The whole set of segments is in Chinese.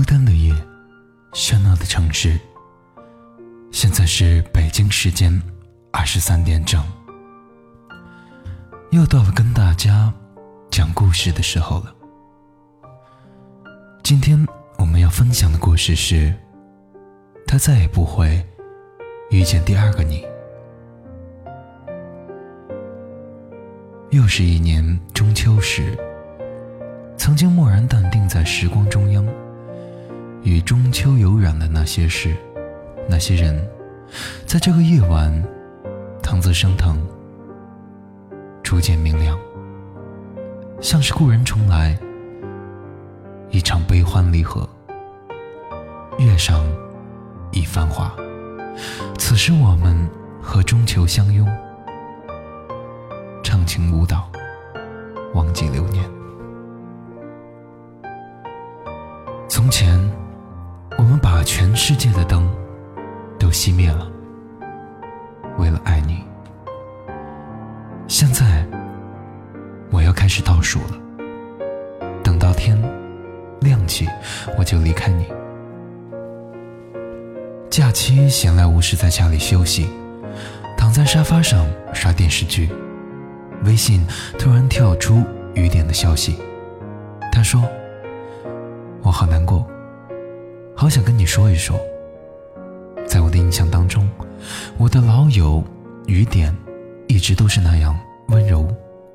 孤单的夜，喧闹的城市。现在是北京时间二十三点整，又到了跟大家讲故事的时候了。今天我们要分享的故事是：他再也不会遇见第二个你。又是一年中秋时，曾经漠然淡定在时光中央，与中秋有染的那些事，那些人，在这个夜晚，藤子升腾，逐渐明亮，像是故人重来，一场悲欢离合，月上一番话，此时我们和中秋相拥。唱情舞蹈，忘记流年。从前，把全世界的灯都熄灭了，为了爱你。现在，我要开始倒数了。等到天亮起，我就离开你。假期闲来无事，在家里休息，躺在沙发上刷电视剧。微信突然跳出雨点的消息，他说：“我好难过，好想跟你说一说。”在我的印象当中，我的老友雨点一直都是那样温柔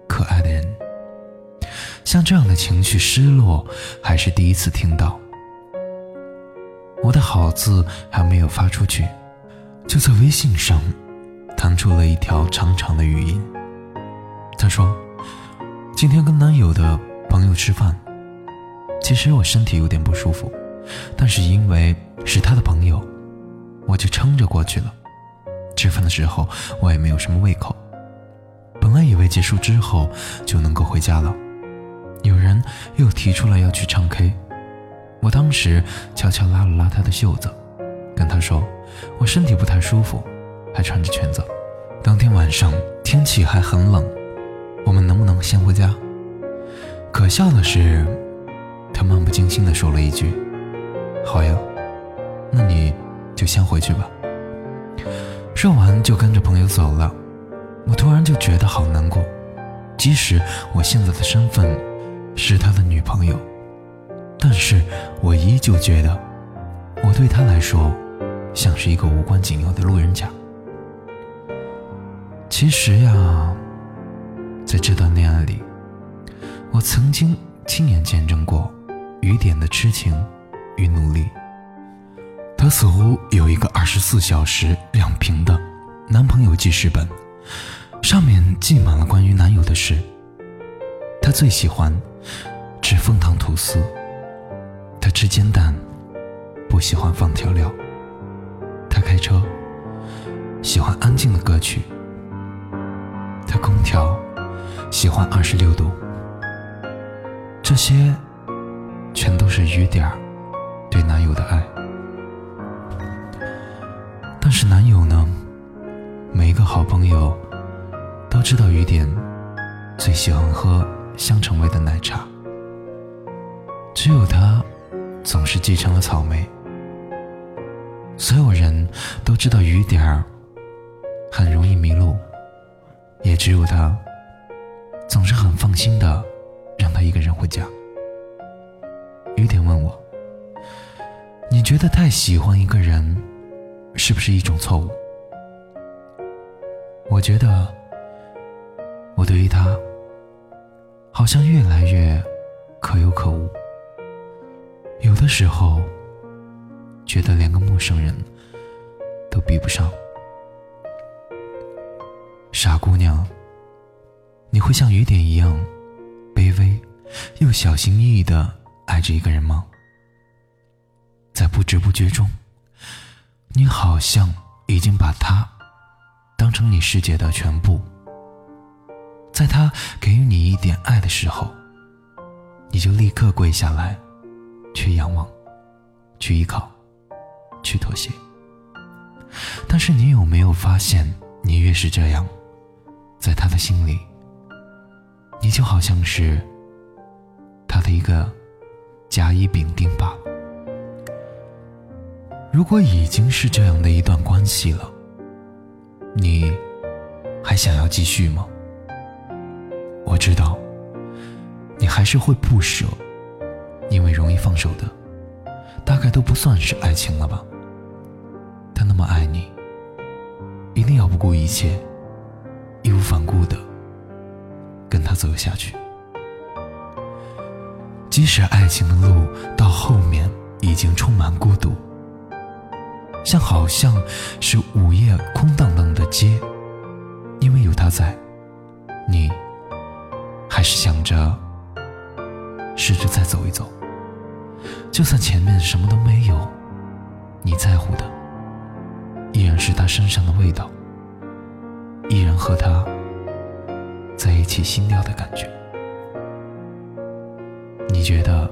可爱的人。像这样的情绪失落，还是第一次听到。我的好字还没有发出去，就在微信上弹出了一条长长的语音。她说：“今天跟男友的朋友吃饭，其实我身体有点不舒服，但是因为是他的朋友，我就撑着过去了。吃饭的时候我也没有什么胃口，本来以为结束之后就能够回家了，有人又提出来要去唱 K，我当时悄悄拉了拉他的袖子，跟他说我身体不太舒服，还穿着裙子。当天晚上天气还很冷。”我们能不能先回家？可笑的是，他漫不经心地说了一句：“好呀，那你就先回去吧。”说完就跟着朋友走了。我突然就觉得好难过，即使我现在的身份是他的女朋友，但是我依旧觉得，我对他来说像是一个无关紧要的路人甲。其实呀。在这段恋爱里，我曾经亲眼见证过雨点的痴情与努力。她似乎有一个二十四小时两屏的男朋友记事本，上面记满了关于男友的事。她最喜欢吃枫糖吐司，她吃煎蛋不喜欢放调料，她开车喜欢安静的歌曲，她空调。喜欢二十六度，这些全都是雨点儿男友呢？每一个好朋友都知道雨点最喜欢喝香橙味的奶茶，只有他总是继承了草莓。所有人都知道雨点儿很容易迷路，也只有他。总是很放心的让他一个人回家。雨点问我：“你觉得太喜欢一个人，是不是一种错误？”我觉得，我对于他，好像越来越可有可无。有的时候，觉得连个陌生人都比不上。傻姑娘。你会像雨点一样卑微又小心翼翼的爱着一个人吗？在不知不觉中，你好像已经把他当成你世界的全部。在他给予你一点爱的时候，你就立刻跪下来，去仰望，去依靠，去妥协。但是你有没有发现，你越是这样，在他的心里。你就好像是他的一个甲乙丙丁罢了。如果已经是这样的一段关系了，你还想要继续吗？我知道，你还是会不舍，因为容易放手的，大概都不算是爱情了吧。他那么爱你，一定要不顾一切、义无反顾的跟他走下去。即使爱情的路到后面已经充满孤独，像好像是午夜空荡荡的街，因为有他在，你还是想着试着再走一走。就算前面什么都没有，你在乎的依然是他身上的味道，依然和他在一起心跳的感觉。你觉得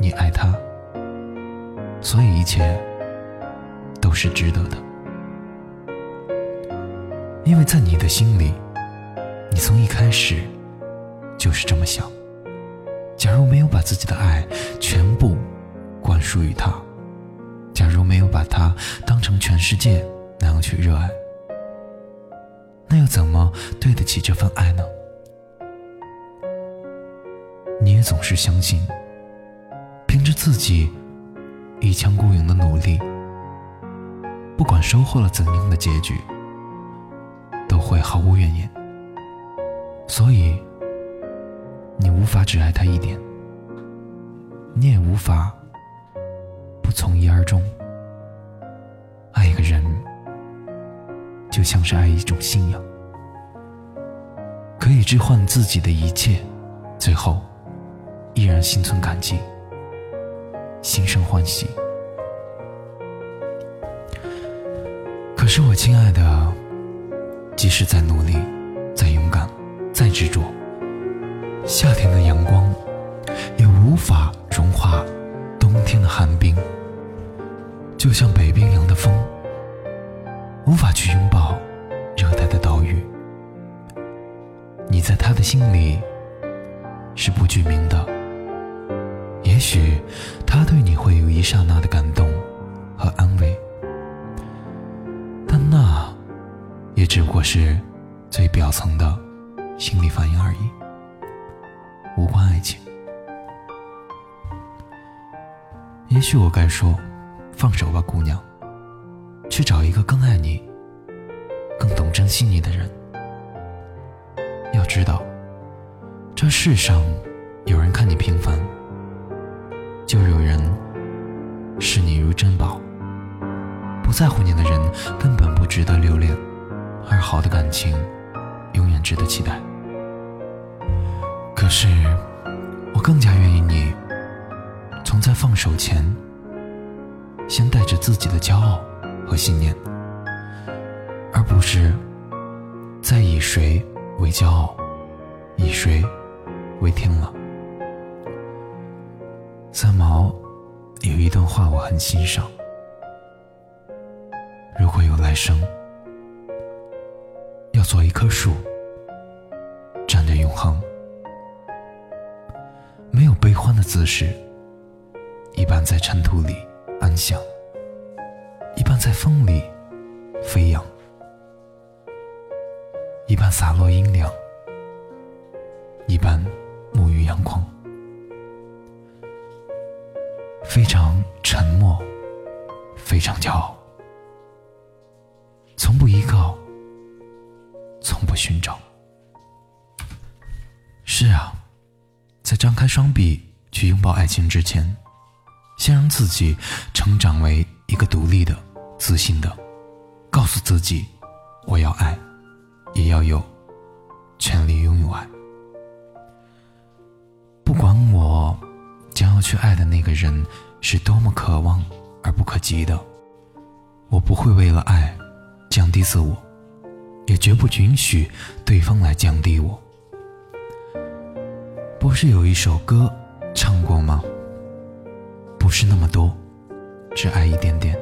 你爱他，所以一切是值得的，因为在你的心里，你从一开始就是这么想。假如没有把自己的爱全部灌输于他，假如没有把他当成全世界那样去热爱，那又怎么对得起这份爱呢？你也总是相信，凭着自己一腔孤勇的努力，不管收获了怎样的结局，都会毫无怨言。所以，你无法只爱他一点，你也无法不从一而终。爱一个人，就像是爱一种信仰，可以置换自己的一切，最后。依然心存感激，心生欢喜。可是我亲爱的，即使再努力、再勇敢、再执着，夏天的阳光也无法融化冬天的寒冰，就像北冰洋的风，无法去拥抱热带的岛屿。你在他的心里是不具名的。也许他对你会有一刹那的感动和安慰，也只不过是最表层的心理反应而已，无关爱情。也许我该说，放手吧，姑娘，去找一个更爱你、更懂珍惜你的人。要知道，这世上有人看你平凡。就有人视你如珍宝，不在乎你的人根本不值得留恋，而好的感情永远值得期待。可是，我更加愿意你从在放手前，先带着自己的骄傲和信念，而不是再以谁为骄傲，以谁为天了。三毛有一段话我很欣赏：如果有来生，做一棵树，站着永恒，没有悲欢的姿势，一半在尘土里安详，一半在风里飞扬，一半洒落阴凉，一半沐浴阳光。非常沉默，非常骄傲，寻找。是啊，在张开双臂去拥抱爱情之前，先让自己成长为一个独立的、自信的，告诉自己，我要爱，也要有权利拥有爱。不管我将要去爱的那个人。是多么渴望而不可及的，我不会为了爱降低自我，也绝不允许对方来降低我。不是有一首歌唱过吗？不是那么多，只爱一点点。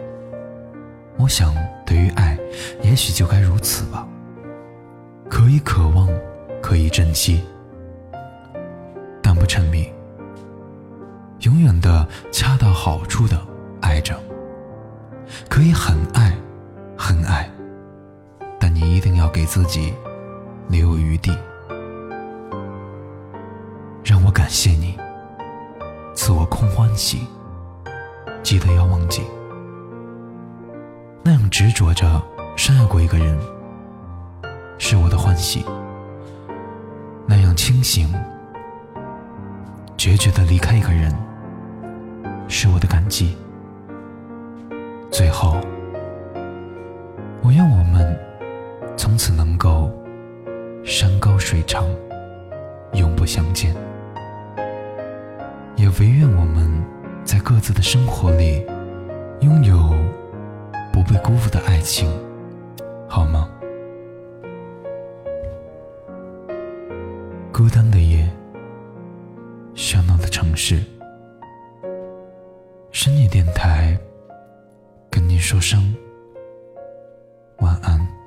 我想，对于爱，也许就该如此吧。可以渴望，可以珍惜，但不沉迷。永远的恰到好处的爱着，可以很爱，很爱，但你一定要给自己留有余地。让我感谢你，赐我空欢喜。记得要忘记，那样执着着深爱过一个人，是我的欢喜；那样清醒、决绝的离开一个人，是我的感激。最后，我愿我们从此能够山高水长，永不相见。也唯愿我们在各自的生活里，拥有不被辜负的爱情，好吗？孤单的夜，喧闹的城市，深夜电台。跟你说声晚安。